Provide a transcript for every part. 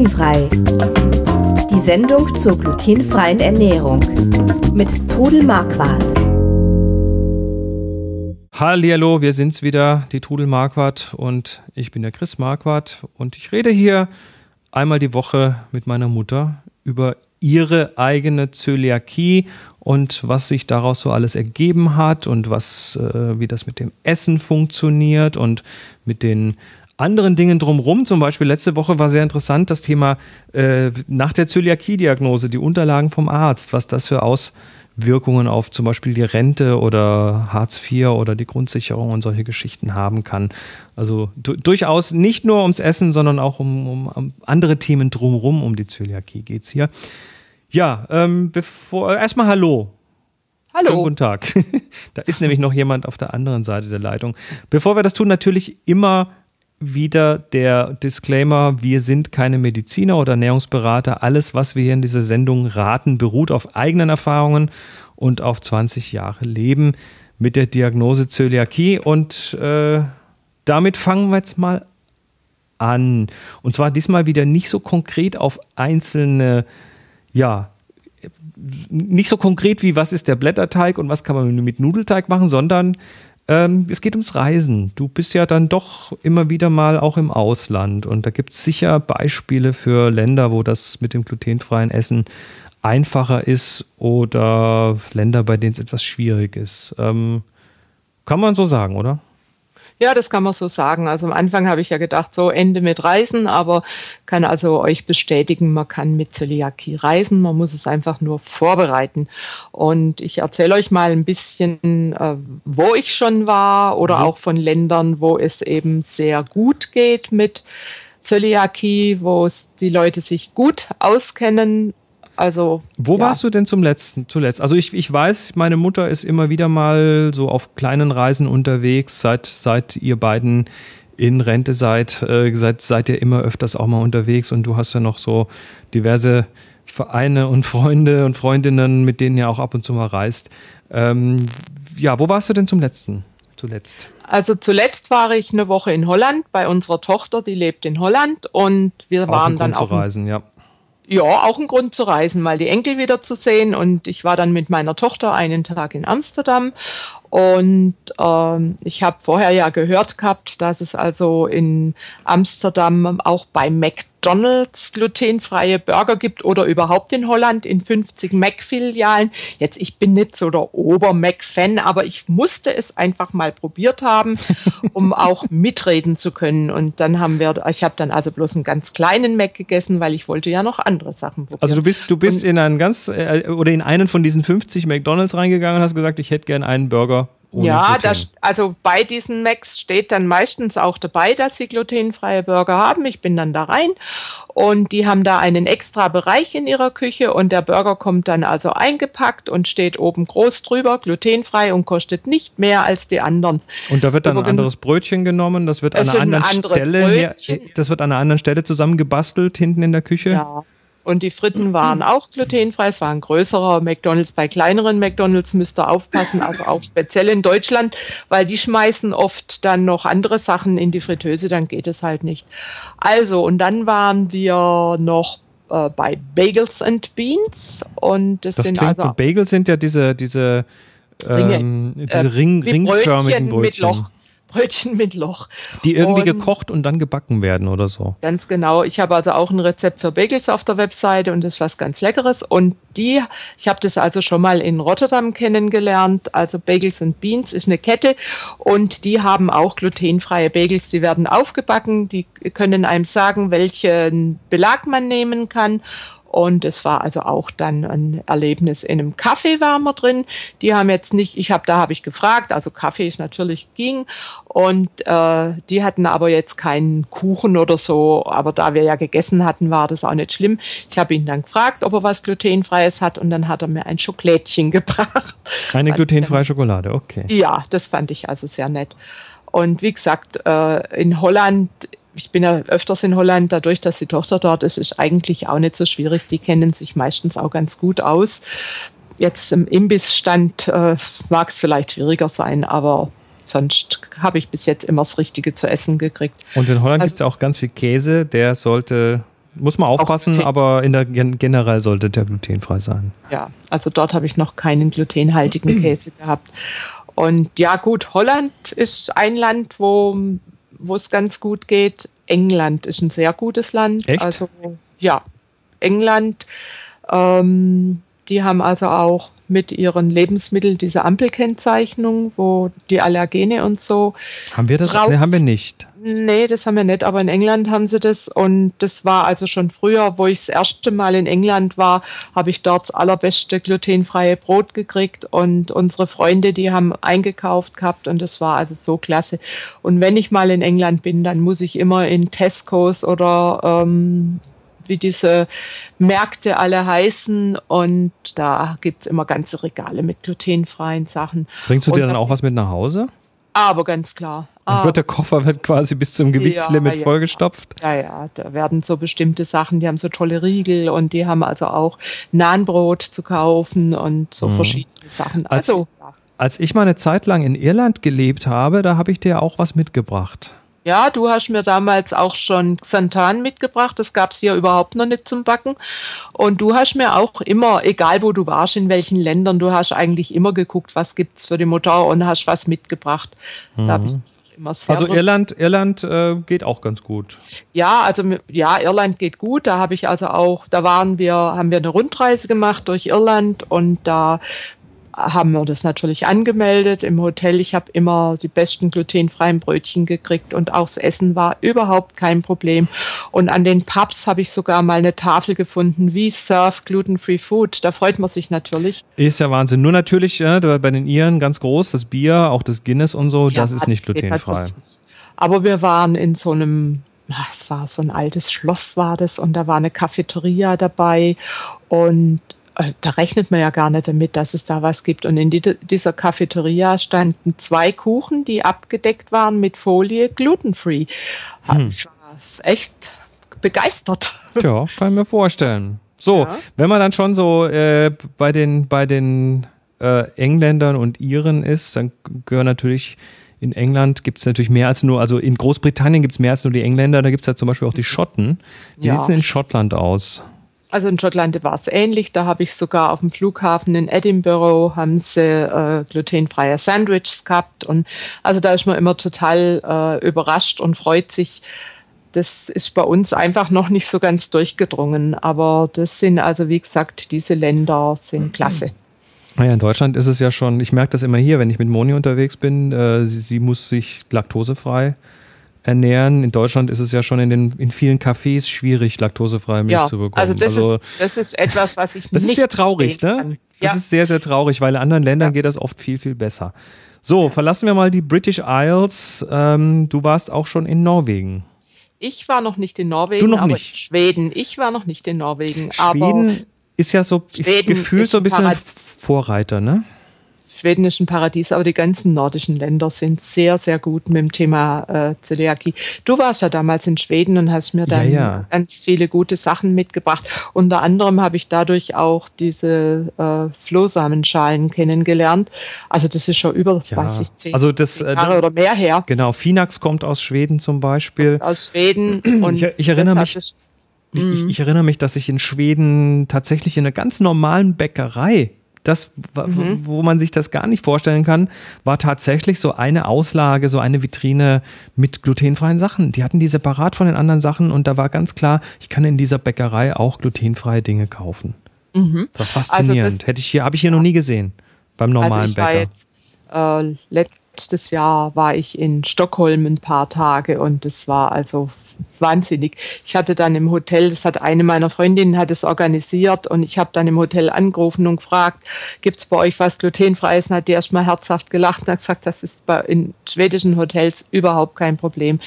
Glutenfrei. Die Sendung zur glutenfreien Ernährung mit Trudel Marquardt. Hallo, wir sind's wieder, die Trudel Marquardt und ich bin der Chris Marquardt und ich rede hier einmal die Woche mit meiner Mutter über ihre eigene Zöliakie und was sich daraus so alles ergeben hat und was, äh, wie das mit dem Essen funktioniert und mit den anderen Dingen drumherum. Zum Beispiel letzte Woche war sehr interessant das Thema äh, nach der Zöliakie-Diagnose, die Unterlagen vom Arzt, was das für Auswirkungen auf zum Beispiel die Rente oder Hartz IV oder die Grundsicherung und solche Geschichten haben kann. Also du durchaus nicht nur ums Essen, sondern auch um, um, um andere Themen drumherum. Um die Zöliakie geht es hier. Ja, ähm, bevor erstmal Hallo. Hallo. Schönen guten Tag. da ist nämlich noch jemand auf der anderen Seite der Leitung. Bevor wir das tun, natürlich immer wieder der Disclaimer, wir sind keine Mediziner oder Ernährungsberater. Alles, was wir hier in dieser Sendung raten, beruht auf eigenen Erfahrungen und auf 20 Jahre Leben mit der Diagnose Zöliakie. Und äh, damit fangen wir jetzt mal an. Und zwar diesmal wieder nicht so konkret auf einzelne, ja, nicht so konkret wie was ist der Blätterteig und was kann man mit Nudelteig machen, sondern ähm, es geht ums Reisen. Du bist ja dann doch immer wieder mal auch im Ausland und da gibt es sicher Beispiele für Länder, wo das mit dem glutenfreien Essen einfacher ist oder Länder, bei denen es etwas schwierig ist. Ähm, kann man so sagen, oder? Ja, das kann man so sagen. Also am Anfang habe ich ja gedacht, so Ende mit Reisen, aber kann also euch bestätigen, man kann mit Zöliakie reisen, man muss es einfach nur vorbereiten. Und ich erzähle euch mal ein bisschen, äh, wo ich schon war oder mhm. auch von Ländern, wo es eben sehr gut geht mit Zöliakie, wo die Leute sich gut auskennen also. Wo ja. warst du denn zum letzten, zuletzt? Also ich, ich weiß, meine Mutter ist immer wieder mal so auf kleinen Reisen unterwegs, seit, seit ihr beiden in Rente seid, äh, seid, seid ihr immer öfters auch mal unterwegs und du hast ja noch so diverse Vereine und Freunde und Freundinnen, mit denen ihr auch ab und zu mal reist. Ähm, ja, wo warst du denn zum letzten? Zuletzt? Also zuletzt war ich eine Woche in Holland bei unserer Tochter, die lebt in Holland und wir auch waren dann auch. Reisen, ja. Ja, auch ein Grund zu reisen, mal die Enkel wieder zu sehen. Und ich war dann mit meiner Tochter einen Tag in Amsterdam. Und ähm, ich habe vorher ja gehört gehabt, dass es also in Amsterdam auch bei McDonalds glutenfreie Burger gibt oder überhaupt in Holland in 50 Mac-Filialen. Jetzt, ich bin nicht so der Ober-Mac-Fan, aber ich musste es einfach mal probiert haben, um auch mitreden zu können. Und dann haben wir, ich habe dann also bloß einen ganz kleinen Mac gegessen, weil ich wollte ja noch andere Sachen probieren. Also du bist, du bist in einen ganz, äh, oder in einen von diesen 50 McDonalds reingegangen und hast gesagt, ich hätte gern einen Burger ja, das, also bei diesen Macs steht dann meistens auch dabei, dass sie glutenfreie Burger haben. Ich bin dann da rein und die haben da einen extra Bereich in ihrer Küche und der Burger kommt dann also eingepackt und steht oben groß drüber, glutenfrei und kostet nicht mehr als die anderen. Und da wird dann ein anderes Brötchen genommen, das wird an einer anderen Stelle, her, das wird an einer anderen Stelle zusammengebastelt hinten in der Küche. Ja. Und die Fritten waren auch glutenfrei. Es war ein größerer McDonalds. Bei kleineren McDonalds müsst ihr aufpassen, also auch speziell in Deutschland, weil die schmeißen oft dann noch andere Sachen in die Fritteuse, dann geht es halt nicht. Also, und dann waren wir noch äh, bei Bagels and Beans. Und das, das sind klingt, also. Bagels sind ja diese, diese, ähm, diese äh, Ring, ringförmigen Brötchen. Mit Loch. Brötchen mit Loch. Die irgendwie und gekocht und dann gebacken werden oder so. Ganz genau. Ich habe also auch ein Rezept für Bagels auf der Webseite und das ist was ganz Leckeres. Und die, ich habe das also schon mal in Rotterdam kennengelernt. Also Bagels and Beans ist eine Kette und die haben auch glutenfreie Bagels. Die werden aufgebacken. Die können einem sagen, welchen Belag man nehmen kann. Und es war also auch dann ein Erlebnis. In einem Kaffee waren wir drin. Die haben jetzt nicht, ich habe, da habe ich gefragt, also Kaffee ist natürlich ging. Und äh, die hatten aber jetzt keinen Kuchen oder so. Aber da wir ja gegessen hatten, war das auch nicht schlimm. Ich habe ihn dann gefragt, ob er was glutenfreies hat, und dann hat er mir ein Schokolädchen gebracht. Eine glutenfreie Schokolade, okay. Ja, das fand ich also sehr nett. Und wie gesagt, äh, in Holland ich bin ja öfters in Holland, dadurch, dass die Tochter dort ist, ist eigentlich auch nicht so schwierig. Die kennen sich meistens auch ganz gut aus. Jetzt im Imbissstand äh, mag es vielleicht schwieriger sein, aber sonst habe ich bis jetzt immer das Richtige zu essen gekriegt. Und in Holland also, gibt es auch ganz viel Käse, der sollte Muss man aufpassen, aber in der, generell sollte der glutenfrei sein. Ja, also dort habe ich noch keinen glutenhaltigen Käse gehabt. Und ja, gut, Holland ist ein Land, wo, wo es ganz gut geht. England ist ein sehr gutes Land. Echt? Also ja, England, ähm, die haben also auch mit ihren Lebensmitteln diese Ampelkennzeichnung, wo die Allergene und so. Haben wir das? Drauf, nee, haben wir nicht. Nee, das haben wir nicht, aber in England haben sie das und das war also schon früher, wo ich das erste Mal in England war, habe ich dort das allerbeste glutenfreie Brot gekriegt und unsere Freunde, die haben eingekauft gehabt und das war also so klasse. Und wenn ich mal in England bin, dann muss ich immer in Tesco's oder ähm, wie diese Märkte alle heißen. Und da gibt es immer ganze Regale mit glutenfreien Sachen. Bringst du dir dann auch was mit nach Hause? Aber ganz klar. Ah. Wird der Koffer wird quasi bis zum Gewichtslimit ja, vollgestopft? Ja, ja, da werden so bestimmte Sachen, die haben so tolle Riegel und die haben also auch Nahenbrot zu kaufen und so mhm. verschiedene Sachen. Also, als, als ich mal eine Zeit lang in Irland gelebt habe, da habe ich dir auch was mitgebracht. Ja, du hast mir damals auch schon Xanthan mitgebracht. Das gab es hier überhaupt noch nicht zum Backen. Und du hast mir auch immer, egal wo du warst, in welchen Ländern, du hast eigentlich immer geguckt, was gibt's für die Mutter und hast was mitgebracht. Mhm. Da ich immer sehr also Irland, Irland äh, geht auch ganz gut. Ja, also ja, Irland geht gut. Da habe ich also auch, da waren wir, haben wir eine Rundreise gemacht durch Irland und da haben wir das natürlich angemeldet im Hotel. Ich habe immer die besten glutenfreien Brötchen gekriegt und auch das Essen war überhaupt kein Problem. Und an den Pubs habe ich sogar mal eine Tafel gefunden, wie Surf Gluten-Free Food. Da freut man sich natürlich. Ist ja Wahnsinn. Nur natürlich äh, bei den Iren ganz groß, das Bier, auch das Guinness und so, ja, das ist nicht glutenfrei. Aber wir waren in so einem es war so ein altes Schloss war das und da war eine Cafeteria dabei und da rechnet man ja gar nicht damit, dass es da was gibt. Und in die, dieser Cafeteria standen zwei Kuchen, die abgedeckt waren mit Folie, glutenfree. Hm. Ich war echt begeistert. Ja, kann ich mir vorstellen. So, ja. wenn man dann schon so äh, bei den, bei den äh, Engländern und Iren ist, dann gehören natürlich in England gibt es natürlich mehr als nur, also in Großbritannien gibt es mehr als nur die Engländer, da gibt es ja zum Beispiel auch die Schotten. Wie ja. sieht es denn in Schottland aus? Also in Schottland war es ähnlich. Da habe ich sogar auf dem Flughafen in Edinburgh haben sie äh, glutenfreie Sandwiches gehabt. Und also da ist man immer total äh, überrascht und freut sich. Das ist bei uns einfach noch nicht so ganz durchgedrungen. Aber das sind also, wie gesagt, diese Länder sind klasse. Naja, in Deutschland ist es ja schon, ich merke das immer hier, wenn ich mit Moni unterwegs bin, äh, sie, sie muss sich laktosefrei ernähren. In Deutschland ist es ja schon in, den, in vielen Cafés schwierig, laktosefreie Milch ja, zu bekommen. Also das, also, ist, das ist etwas, was ich das nicht ist sehr traurig, ne? Das ja. ist sehr, sehr traurig, weil in anderen Ländern ja. geht das oft viel, viel besser. So, verlassen wir mal die British Isles. Ähm, du warst auch schon in Norwegen. Ich war noch nicht in Norwegen, du noch aber nicht. in Schweden. Ich war noch nicht in Norwegen. Schweden ist ja so gefühlt so ein bisschen Vorreiter, ne? Schwedischen Paradies, aber die ganzen nordischen Länder sind sehr, sehr gut mit dem Thema äh, Zöliakie. Du warst ja damals in Schweden und hast mir dann ja, ja. ganz viele gute Sachen mitgebracht. Unter anderem habe ich dadurch auch diese äh, Flohsamenschalen kennengelernt. Also das ist schon über, ja. weiß ich, zehn, also das, äh, Jahre oder mehr her. Genau, Finax kommt aus Schweden zum Beispiel. Kommt aus Schweden. Und ich, ich erinnere mich. Ich, ich, mhm. ich, erinnere mich, dass ich in Schweden tatsächlich in einer ganz normalen Bäckerei das, mhm. wo man sich das gar nicht vorstellen kann, war tatsächlich so eine Auslage, so eine Vitrine mit glutenfreien Sachen. Die hatten die separat von den anderen Sachen und da war ganz klar, ich kann in dieser Bäckerei auch glutenfreie Dinge kaufen. Mhm. Das war faszinierend. Also Hätte ich hier, habe ich hier ja. noch nie gesehen beim normalen also ich Bäcker. War jetzt, äh, letztes Jahr war ich in Stockholm ein paar Tage und es war also wahnsinnig. Ich hatte dann im Hotel, das hat eine meiner Freundinnen hat es organisiert und ich habe dann im Hotel angerufen und gefragt, gibt es bei euch was glutenfreies? Und hat die erstmal herzhaft gelacht und hat gesagt, das ist bei, in schwedischen Hotels überhaupt kein Problem.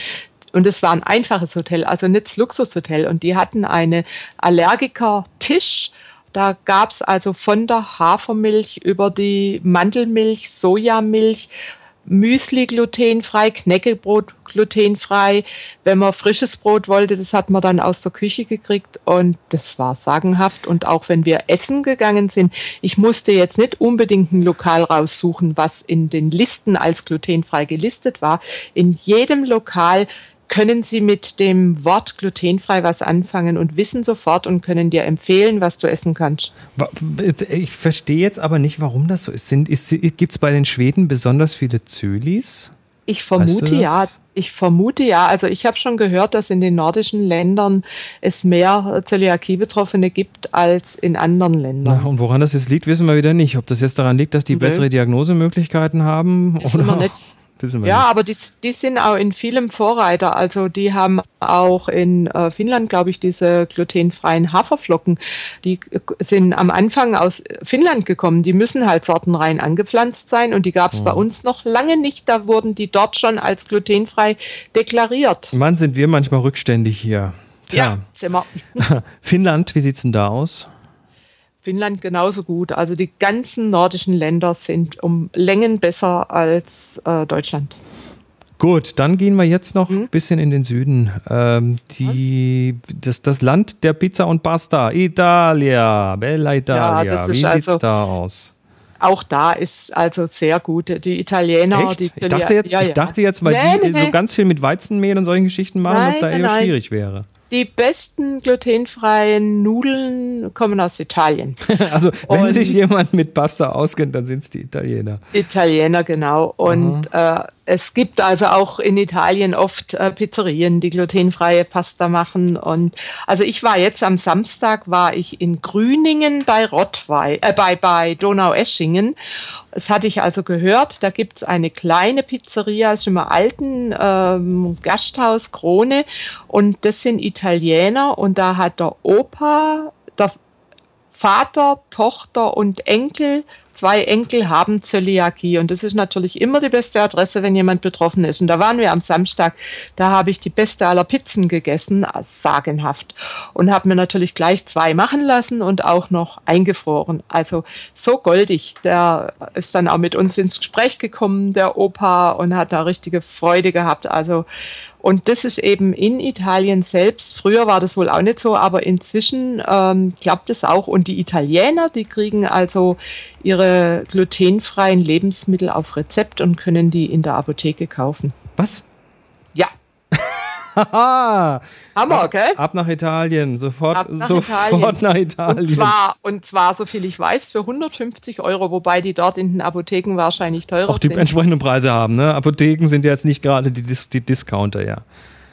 Und es war ein einfaches Hotel, also nicht das Luxushotel. Und die hatten eine Allergiker-Tisch. Da gab es also von der Hafermilch über die Mandelmilch, Sojamilch, Müsli glutenfrei, Knäckebrot glutenfrei. Wenn man frisches Brot wollte, das hat man dann aus der Küche gekriegt und das war sagenhaft. Und auch wenn wir essen gegangen sind, ich musste jetzt nicht unbedingt ein Lokal raussuchen, was in den Listen als glutenfrei gelistet war. In jedem Lokal können sie mit dem Wort glutenfrei was anfangen und wissen sofort und können dir empfehlen, was du essen kannst. Ich verstehe jetzt aber nicht, warum das so ist. ist Gibt es bei den Schweden besonders viele Zölis? Ich vermute weißt du ja. Ich vermute ja. Also ich habe schon gehört, dass in den nordischen Ländern es mehr Zöliakie-Betroffene gibt als in anderen Ländern. Na, und woran das jetzt liegt, wissen wir wieder nicht. Ob das jetzt daran liegt, dass die Nö. bessere Diagnosemöglichkeiten haben das oder nicht, ja, nicht. aber die, die sind auch in vielem Vorreiter. Also die haben auch in äh, Finnland, glaube ich, diese glutenfreien Haferflocken. Die sind am Anfang aus Finnland gekommen. Die müssen halt sortenrein angepflanzt sein und die gab es oh. bei uns noch lange nicht. Da wurden die dort schon als glutenfrei deklariert. Mann, sind wir manchmal rückständig hier. Tja. Ja, sind wir. Finnland, wie sieht es denn da aus? Finnland genauso gut. Also die ganzen nordischen Länder sind um Längen besser als äh, Deutschland. Gut, dann gehen wir jetzt noch ein hm? bisschen in den Süden. Ähm, die, das, das Land der Pizza und Pasta, Italia, Bella Italia. Ja, Wie sieht es also, da aus? Auch da ist also sehr gut. Die Italiener, Echt? die ich dachte jetzt, ja, ja. ich dachte jetzt, weil nee, die nee. so ganz viel mit Weizenmehl und solchen Geschichten machen, nein, dass da eher nein. schwierig wäre die besten glutenfreien Nudeln kommen aus Italien. also, wenn und sich jemand mit Pasta auskennt, dann sind es die Italiener. Italiener, genau. Und äh, es gibt also auch in Italien oft äh, Pizzerien, die glutenfreie Pasta machen. Und also ich war jetzt am Samstag war ich in Grüningen bei Rottweil, äh, bei, bei Donaueschingen. Das hatte ich also gehört. Da gibt es eine kleine Pizzeria, ist im alten ähm, Gasthaus Krone. Und das sind Italiener. Und da hat der Opa, der Vater, Tochter und Enkel zwei Enkel haben Zöliakie und das ist natürlich immer die beste Adresse, wenn jemand betroffen ist. Und da waren wir am Samstag, da habe ich die beste aller Pizzen gegessen, sagenhaft. Und habe mir natürlich gleich zwei machen lassen und auch noch eingefroren. Also so goldig. Der ist dann auch mit uns ins Gespräch gekommen, der Opa, und hat da richtige Freude gehabt. Also und das ist eben in Italien selbst. Früher war das wohl auch nicht so, aber inzwischen ähm, klappt es auch. Und die Italiener, die kriegen also ihre glutenfreien Lebensmittel auf Rezept und können die in der Apotheke kaufen. Was? Ja. Hammer, gell? Ab nach Italien, sofort, nach sofort Italien. nach Italien. Und zwar, und zwar, so viel ich weiß, für 150 Euro, wobei die dort in den Apotheken wahrscheinlich teurer Auch die sind. entsprechenden Preise haben, ne? Apotheken sind jetzt nicht gerade die, die Discounter, ja.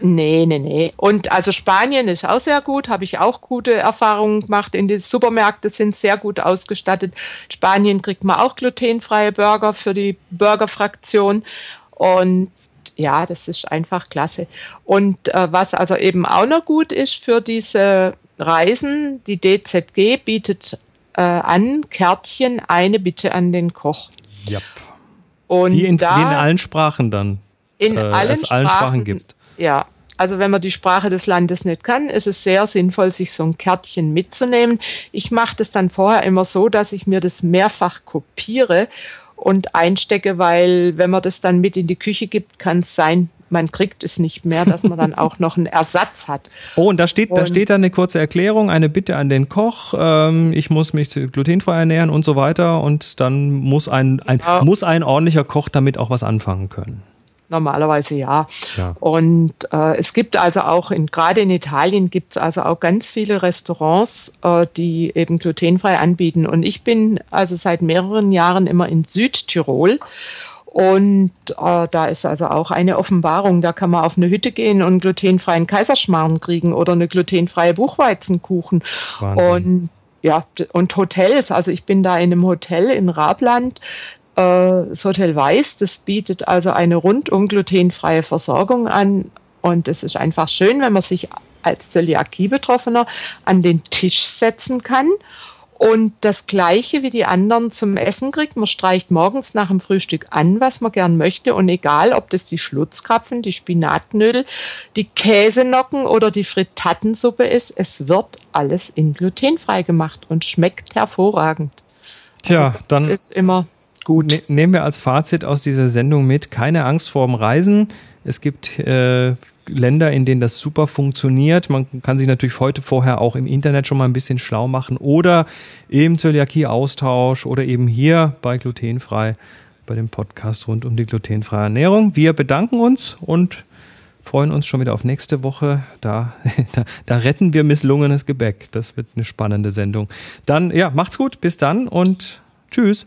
Nee, nee, nee. Und also Spanien ist auch sehr gut, habe ich auch gute Erfahrungen gemacht. In den Supermärkte sind sehr gut ausgestattet. In Spanien kriegt man auch glutenfreie Burger für die Burgerfraktion. Und ja, das ist einfach klasse. Und äh, was also eben auch noch gut ist für diese Reisen, die DZG bietet äh, an, Kärtchen, eine Bitte an den Koch. Ja. Und die in, da, die in allen Sprachen dann. In äh, allen, es allen Sprachen, Sprachen gibt. Ja, also wenn man die Sprache des Landes nicht kann, ist es sehr sinnvoll, sich so ein Kärtchen mitzunehmen. Ich mache das dann vorher immer so, dass ich mir das mehrfach kopiere und einstecke, weil wenn man das dann mit in die Küche gibt, kann es sein, man kriegt es nicht mehr, dass man dann auch noch einen Ersatz hat. Oh, und da steht, und da steht dann eine kurze Erklärung, eine Bitte an den Koch, ähm, ich muss mich glutenfrei ernähren und so weiter und dann muss ein, ein, ja. muss ein ordentlicher Koch damit auch was anfangen können. Normalerweise ja. ja. Und äh, es gibt also auch, in, gerade in Italien gibt es also auch ganz viele Restaurants, äh, die eben glutenfrei anbieten. Und ich bin also seit mehreren Jahren immer in Südtirol. Und äh, da ist also auch eine Offenbarung. Da kann man auf eine Hütte gehen und glutenfreien Kaiserschmarrn kriegen oder eine glutenfreie Buchweizenkuchen. Wahnsinn. Und ja, und Hotels. Also ich bin da in einem Hotel in Rabland das Hotel Weiß, das bietet also eine rundum glutenfreie Versorgung an. Und es ist einfach schön, wenn man sich als Zöliakie-Betroffener an den Tisch setzen kann und das Gleiche wie die anderen zum Essen kriegt. Man streicht morgens nach dem Frühstück an, was man gern möchte. Und egal, ob das die Schlutzkrapfen, die Spinatknödel, die Käsenocken oder die Frittatensuppe ist, es wird alles in glutenfrei gemacht und schmeckt hervorragend. Tja, also dann ist immer Gut. Ne nehmen wir als Fazit aus dieser Sendung mit, keine Angst vorm Reisen. Es gibt äh, Länder, in denen das super funktioniert. Man kann sich natürlich heute vorher auch im Internet schon mal ein bisschen schlau machen oder eben Zöliakie-Austausch oder eben hier bei Glutenfrei bei dem Podcast rund um die glutenfreie Ernährung. Wir bedanken uns und freuen uns schon wieder auf nächste Woche. Da, da, da retten wir misslungenes Gebäck. Das wird eine spannende Sendung. Dann, ja, macht's gut. Bis dann und tschüss.